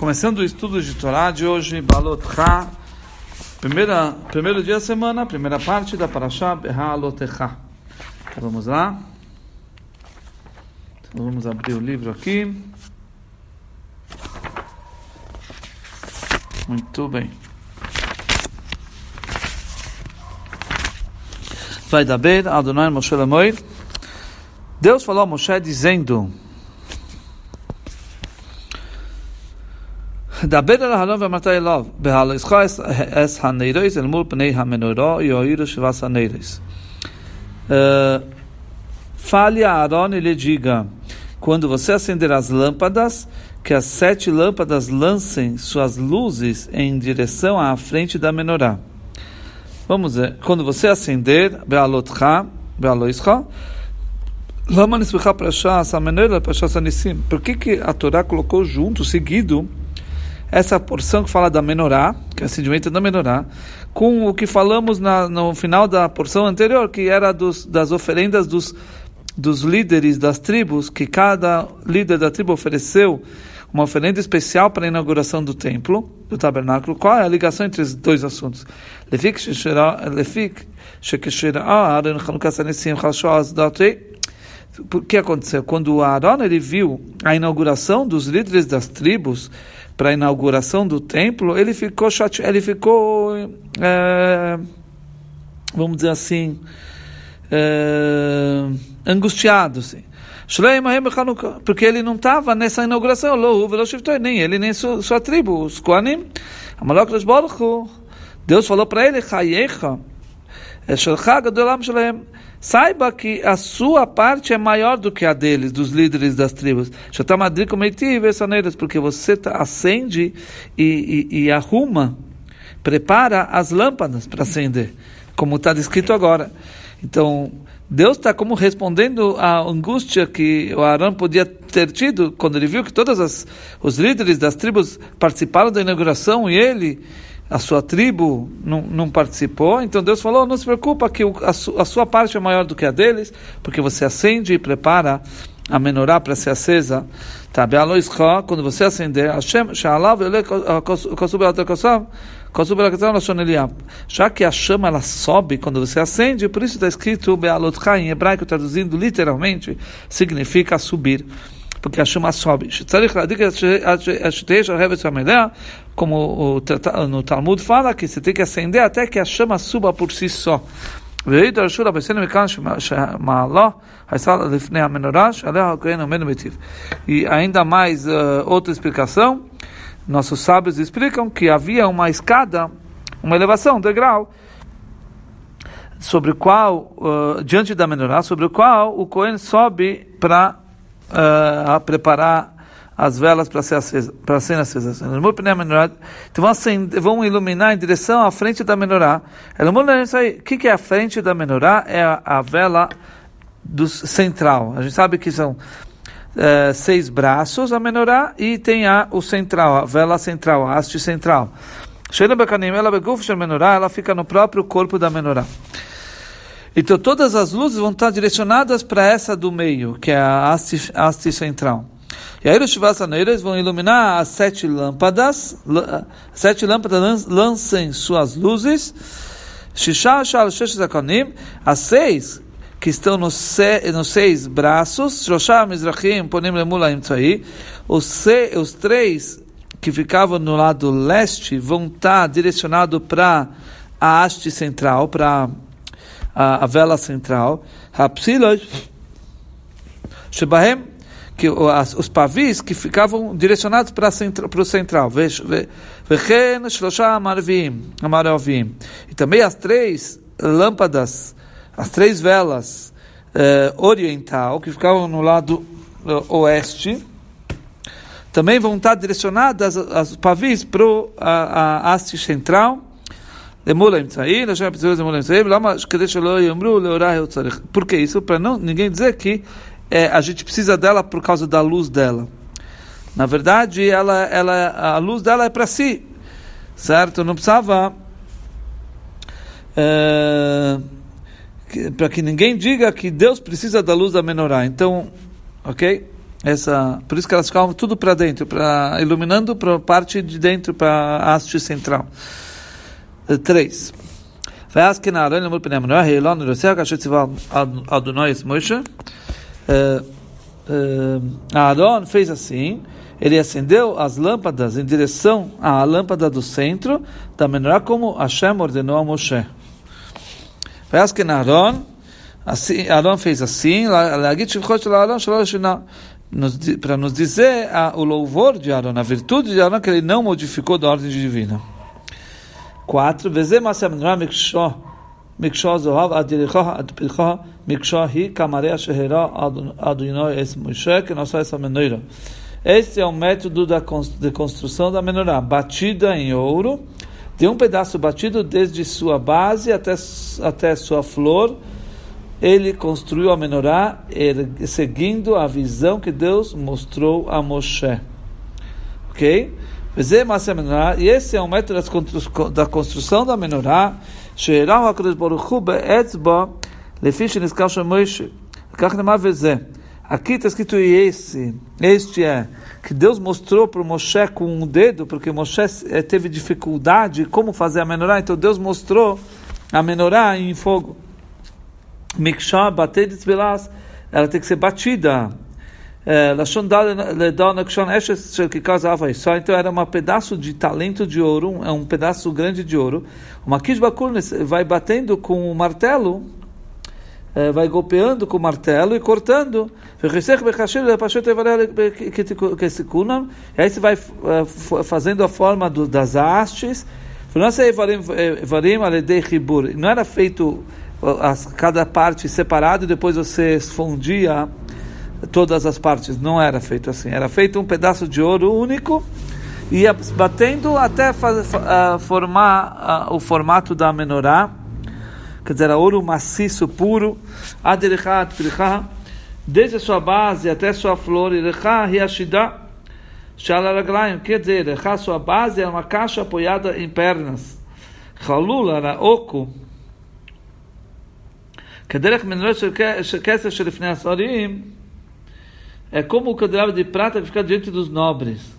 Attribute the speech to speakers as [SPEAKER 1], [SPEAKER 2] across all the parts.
[SPEAKER 1] Começando o estudo de Torá de hoje, Balot Ha, primeira, primeiro dia da semana, primeira parte da Parashá Behalotecha. Então, vamos lá. Então, vamos abrir o livro aqui. Muito bem. Vai dar Adonai Moshe Lemoir. Deus falou a Moshe dizendo... da beda la hanov matay lov behal is khais es haneiros el mul pnei hamenorá e oir shvas haneiros fale a Aaron e lhe diga quando você acender as lâmpadas que as sete lâmpadas lancem suas luzes em direção à frente da menorá. Vamos ver. Quando você acender bealotcha bealoischa Lama Nisbicha Prashas, a Menorah Prashas Anissim. Por que, que a Torá colocou junto, seguido, essa porção que fala da menorá, que é o acendimento da menorá, com o que falamos na, no final da porção anterior, que era dos, das oferendas dos, dos líderes das tribos, que cada líder da tribo ofereceu uma oferenda especial para a inauguração do templo, do tabernáculo. Qual é a ligação entre os dois assuntos? O que aconteceu? Quando Aaron ele viu a inauguração dos líderes das tribos, para a inauguração do templo, ele ficou chateado, ele ficou, é, vamos dizer assim, é, angustiado, assim. porque ele não estava nessa inauguração, nem ele nem sua, sua tribo, os Koanim. Deus falou para ele, Saiba que a sua parte é maior do que a deles, dos líderes das tribos. Porque você tá, acende e, e, e arruma, prepara as lâmpadas para acender, como está descrito agora. Então, Deus está como respondendo à angústia que o Arão podia ter tido quando ele viu que todos os líderes das tribos participaram da inauguração e ele a sua tribo não, não participou, então Deus falou: não se preocupa que a, su, a, sua parte é maior do que a deles, porque você acende e prepara a menorá para ser acesa. Quando você acender, já que a chama ela sobe quando você acende, por isso está escrito em hebraico, traduzindo literalmente, significa subir porque a chama sobe. Como no Talmud fala que você tem que acender até que a chama suba por si só. E ainda mais uh, outra explicação, nossos sábios explicam que havia uma escada, uma elevação, um degrau, sobre o qual, uh, diante da menorá, sobre o qual o Cohen sobe para uh, a preparar as velas para ser acesa, para serem acesas. Então vão, iluminar em direção à frente da menorá. O que, que é a frente da menorá? É a, a vela do central. A gente sabe que são uh, seis braços a menorá e tem a, o central, a vela central, a haste central. Ela fica no próprio corpo da menorá. Então todas as luzes vão estar direcionadas para essa do meio, que é a haste, haste central. E aí os chivasaneiros vão iluminar as sete lâmpadas, sete lâmpadas lancem suas luzes, as seis que estão nos, se, nos seis braços, os, os três que ficavam no lado leste vão estar direcionados para a haste central, para a, a vela central, que as, os pavis que ficavam direcionados para, o central. E também as três lâmpadas, as três velas eh, oriental, que ficavam no lado uh, oeste, também vão estar direcionadas, as, as pavis, para a, a haste central. Por que isso? Para não ninguém dizer que é, a gente precisa dela por causa da luz dela. Na verdade, ela, ela, a luz dela é para si, certo? Não precisava é, para que ninguém diga que Deus precisa da luz da menorá. Então, ok? essa, por isso que elas ficavam tudo para dentro, para iluminando para a parte de dentro, para a haste central. 3. Veaskin Aaron lemur pnei Manoah, Heilan Rosea, Kasher Tzival Adonai Moshe. É, é, Aaron fez assim, ele acendeu as lâmpadas em direção à lâmpada do centro da Menorá, como Hashem ordenou a Moshe. Veaskin Aaron, assim, Aaron fez assim, para nos dizer o louvor de Aaron, a virtude de Aaron, que ele não modificou da ordem divina. 4. Veze Maseh Menorá Miksho Miksho Zohav Adiricha Adpilcha Miksho Hi Kamarei Shehera Adonai Es Moshe que nós essa menorá. Este é o método da de construção da menorá, batida em ouro, de um pedaço batido desde sua base até, até sua flor. Ele construiu a menorá seguindo a visão que Deus mostrou a Moshe. Ok? E esse é o método da construção da menorá. Aqui está escrito esse, este é, que Deus mostrou para Moshe com um dedo, porque Moshe teve dificuldade como fazer a menorá, então Deus mostrou a menorá em fogo. De ela tem que ser batida. Então era um pedaço de talento de ouro, é um pedaço grande de ouro. Uma kishbakur vai batendo com o martelo, vai golpeando com o martelo e cortando. E aí você vai fazendo a forma do, das hastes. Não era feito cada parte separado e depois você fundia todas as partes. Não era feito assim. Era feito um pedaço de ouro único e ia batendo até fazer, uh, formar uh, o formato da menorá. Quer dizer, ouro maciço, puro. Desde a sua base até a sua flor. Quer dizer, a sua base é uma caixa apoiada em pernas. Chalul era oco. כדרך מנורת של כסף שלפני השרים, é como o candelabro de prata que fica diante dos nobres.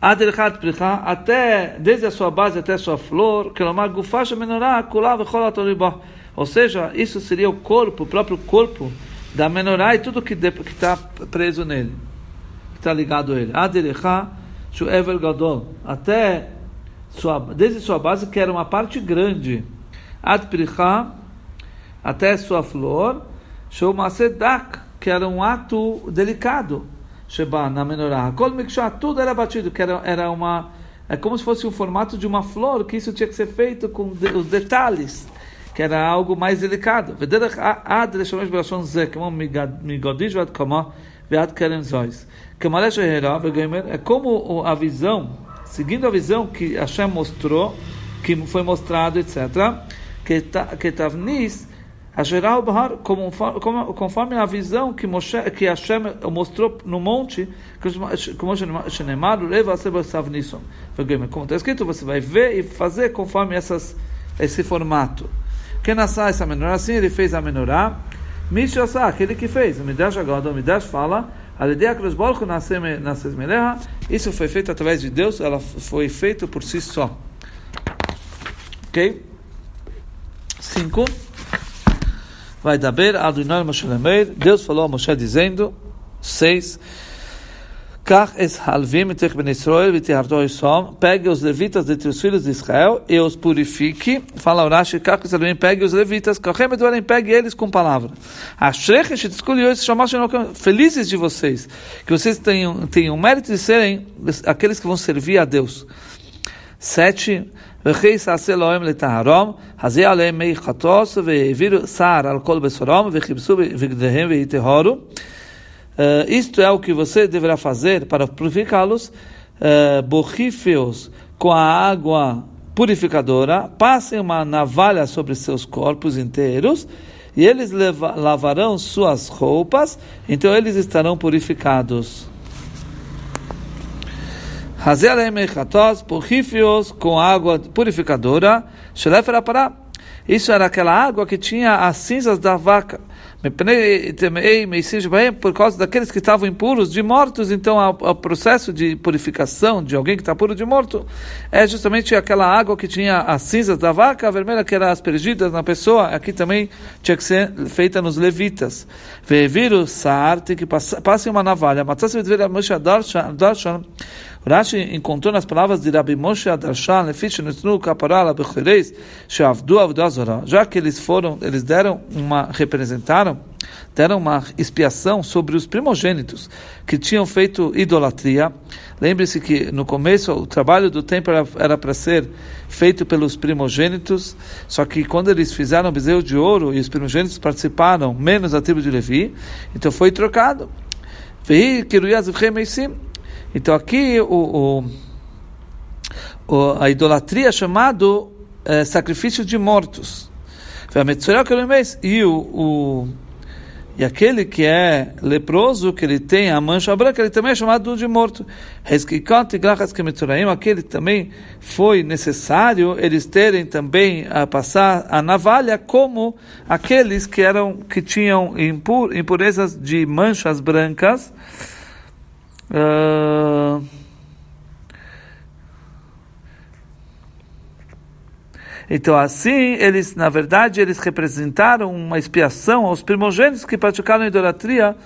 [SPEAKER 1] Até, desde a sua base até a sua flor, ou seja, isso seria o corpo, o próprio corpo da menorá e tudo que está preso nele, que está ligado a ele. Até sua, desde sua base, que era uma parte grande, até sua flor, Shomasedak, que era um ato delicado. Sheba, na menorá. Tudo era batido, que era, era uma. É como se fosse o formato de uma flor, que isso tinha que ser feito com de, os detalhes, que era algo mais delicado. É como a visão, seguindo a visão que Hashem mostrou, que foi mostrado, etc. Que Tavnis Asherah Bahar, conforme a visão que, Moshe, que Hashem mostrou no monte, como está escrito, você vai ver e fazer conforme essas, esse formato. Quem nasceu essa menorá, assim ele fez a menorá. Mishasá, aquele que fez. O Midrash agora, o Midrash fala, isso foi feito através de Deus, ela foi feita por si só. Ok? Cinco vai dar Adonai Moshe Lemeir, Deus falou a Moshe dizendo, 6, Kach es halvim etech ben Israel v'tiharto isom, pegue os levitas de os filhos de Israel e os purifique, fala Urashi, kach es halvim, pegue os levitas, kachem eduarim, pegue eles com palavra. Ashrech eshet escolheu esses chamados felizes de vocês, que vocês tenham, tenham o mérito de serem aqueles que vão servir a Deus. 7. Eh, isto é o que você deverá fazer para purificá-los, eh, borrífios com a água purificadora, passem uma navalha sobre seus corpos inteiros, e eles lavarão suas roupas, então eles estarão purificados. Porrífios com água purificadora, Shelefer Apará. Isso era aquela água que tinha as cinzas da vaca por causa daqueles que estavam impuros de mortos, então o processo de purificação de alguém que está puro de morto é justamente aquela água que tinha as cinzas da vaca vermelha que eram aspergidas na pessoa, aqui também tinha que ser feita nos levitas. Veviro saar, tem que passar uma navalha. Matas Moshe Darshan, Rashi encontrou nas palavras de Rabbi Moshe Adarshan, já que eles foram, eles deram uma, representaram, deram uma expiação sobre os primogênitos que tinham feito idolatria. Lembre-se que no começo o trabalho do templo era para ser feito pelos primogênitos, só que quando eles fizeram o bezerro de ouro e os primogênitos participaram, menos a tribo de Levi, então foi trocado. Então aqui o, o, o a idolatria é chamado é, sacrifício de mortos. E o, o e aquele que é leproso, que ele tem a mancha branca, ele também é chamado de morto. Aquele também foi necessário eles terem também a passar a navalha como aqueles que eram que tinham impur, impurezas de manchas brancas. Uh, então, assim, eles, na verdade, eles representaram uma expiação aos primogênitos que praticaram idolatria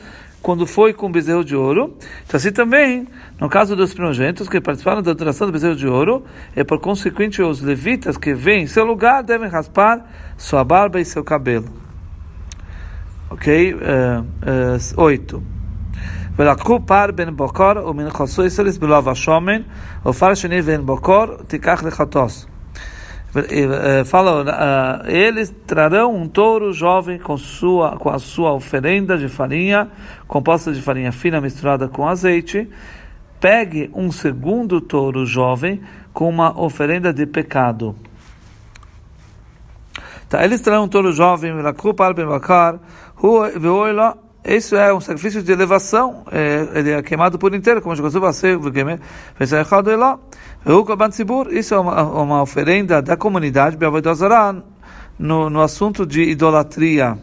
[SPEAKER 1] quando foi com o bezerro de ouro. Então, assim também, no caso dos primogênitos que participaram da adoração do bezerro de ouro, é por consequente os levitas que vêm em seu lugar devem raspar sua barba e seu cabelo. Ok? Uh, uh, oito. ולקחו פר בן בוקר ומנחסו יסריס בלוב השמן, ופר שני בן בוקר תיקח לחטוס. Fala, uh, eles trarão um touro jovem com, sua, com a sua oferenda de farinha, composta de farinha fina misturada com azeite. Pegue um segundo touro jovem com uma oferenda de pecado. Tá, eles trarão um touro jovem, isso é um sacrifício de elevação, é, ele é queimado por inteiro, como Jesus vai ser, isso é uma, uma oferenda da comunidade no, no assunto de idolatria,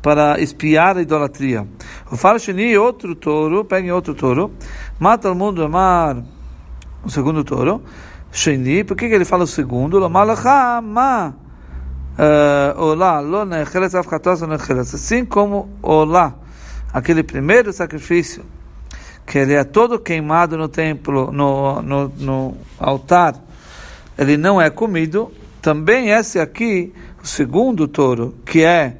[SPEAKER 1] para espiar a idolatria. O Farshini, outro touro, pegue outro touro, mata o mundo, amar o segundo touro, Sheni, por que, que ele fala o segundo? ma eh, olá, afkatos necheles. Assim como olá, aquele primeiro sacrifício, que ele é todo queimado no templo, no, no, no altar, ele não é comido. Também esse aqui, o segundo touro, que é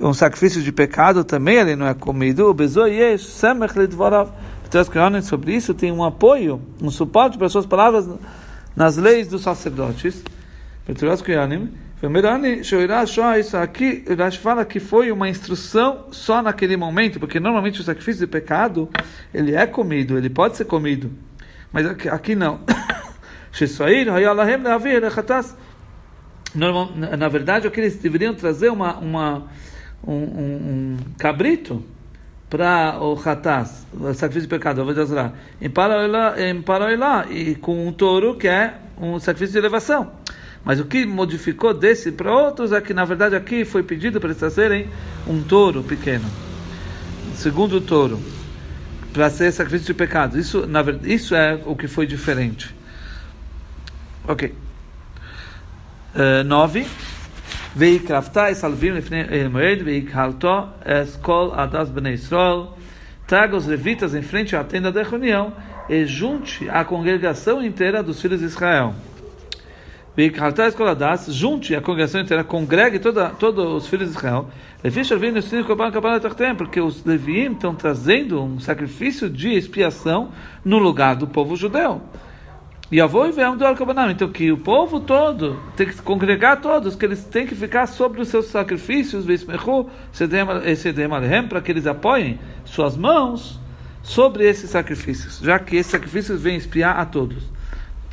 [SPEAKER 1] um sacrifício de pecado, também ele não é comido. Sobre isso tem um apoio, um suporte para suas palavras nas leis dos sacerdotes. Aqui, Rashi fala que foi uma instrução só naquele momento, porque normalmente o sacrifício de pecado, ele é comido, ele pode ser comido. Mas aqui, aqui não. Na verdade, o que eles deveriam trazer uma, uma, um, um, um cabrito para o Hatas, o sacrifício de pecado, em Paroilá, e com um touro que é um sacrifício de elevação. Mas o que modificou desse para outros é que, na verdade, aqui foi pedido para eles trazerem um touro pequeno, segundo touro, para ser sacrifício de pecado. Isso, na verdade, isso é o que foi diferente. Ok. Eh, uh, 9. Veikraftai salvim lefnei eh, veikhalto eskol adas bnei Israel. Traga os levitas em frente à tenda da reunião e junte a congregação inteira dos filhos de Israel junte a congregação inteira, congregue toda, todos os filhos de Israel, porque os Leviim estão trazendo um sacrifício de expiação no lugar do povo judeu. E avô e do Arcabanam. Então, que o povo todo tem que congregar todos, que eles têm que ficar sobre os seus sacrifícios, para que eles apoiem suas mãos sobre esses sacrifícios, já que esses sacrifícios vêm espiar a todos.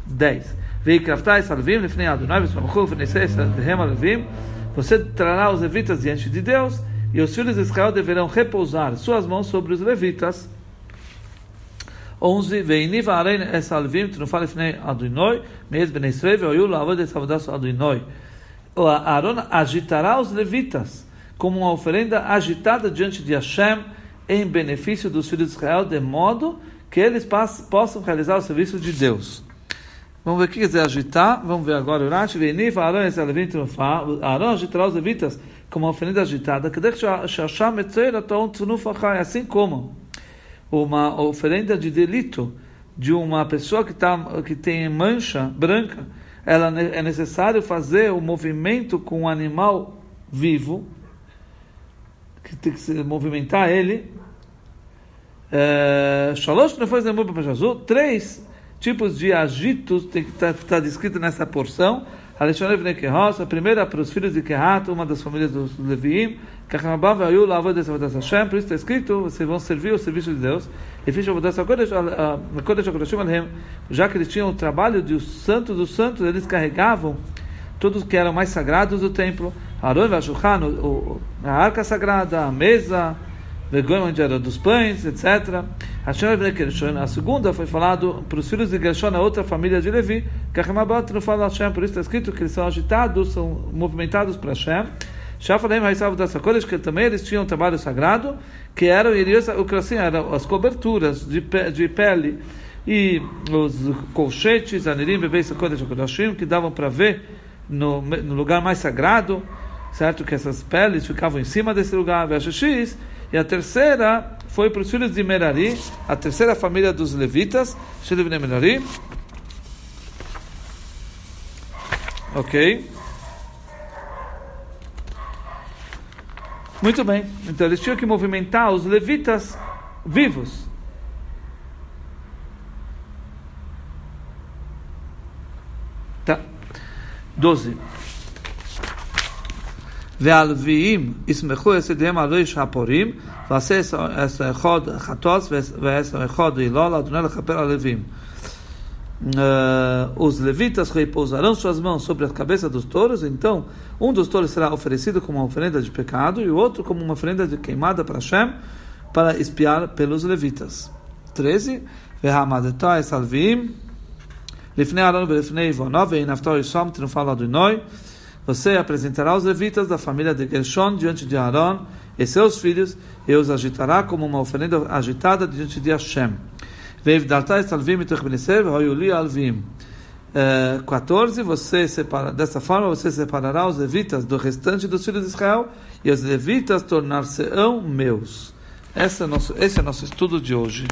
[SPEAKER 1] 10. Você trará os levitas diante de Deus, e os filhos de Israel deverão repousar suas mãos sobre os levitas. 11. Veiniva arein es alvim, tu não fale fnei adunoi, meis ben Israel, veoiu lavod es avodas adunoi. Aaron agitará os levitas como uma oferenda agitada diante de Hashem em benefício dos filhos de Israel, de modo que eles possam realizar o serviço de Deus. Vamos ver o que quer dizer agitar. Vamos ver agora o Rashi. Venif, Aaron, esse levita, Aaron agitará os levitas como oferenda agitada. Assim como uma oferenda de delito de uma pessoa que, tá, que tem mancha branca, ela é necessário fazer o movimento com um animal vivo, que tem que se movimentar ele. É, três tipos de agitos que estar tá, descrito nessa porção. A primeira para os filhos de Kehat, uma das famílias dos Leviim, por isso está escrito, vocês vão servir o serviço de Deus. E já que eles tinham o trabalho de os santos dos santos, eles carregavam todos que eram mais sagrados do templo. a arca sagrada, a mesa, onde era dos pães, etc. A segunda foi falado para os filhos de Gershon, a outra família de Levi, que não fala Hashem, por isso está escrito que eles são agitados, são movimentados para Hashem. Shafalem Haisav das Sakodesh, que também eles tinham um trabalho sagrado, que eram, assim, eram as coberturas de, de pele e os colchetes, Anirim, Bebei Sakodesh Kodashim, que davam para ver no, no lugar mais sagrado, certo? Que essas peles ficavam em cima desse lugar, Vashishis, e a terceira foi para os filhos de Merari, a terceira família dos levitas, Shelev Merari. Ok? Muito bem. Então eles tinham que movimentar os levitas vivos. Tá. 12. והלוויים יסמכו יסדיהם על איש הפורים, ועשה עשר אחד חטוס ועשר אחד הילול, לאדוני לכפר על לווים. uh, os levitas repousarão suas mãos sobre a cabeça dos touros, então um dos touros será oferecido como uma oferenda de pecado e o outro como uma oferenda de queimada para Hashem, para espiar pelos levitas. 13. Vehamadetah salvim. Lifnei Aaron velifnei Ivonov, e Naftor Isom, triunfal Adonai. você apresentará os levitas da família de Gershon diante de Aaron e seus filhos, e os agitará como uma oferenda agitada diante de Hashem. 14, você separa, dessa forma você separará os levitas do restante dos filhos de Israel e os levitas tornar-se-ão meus. Esse é, nosso, esse é nosso estudo de hoje.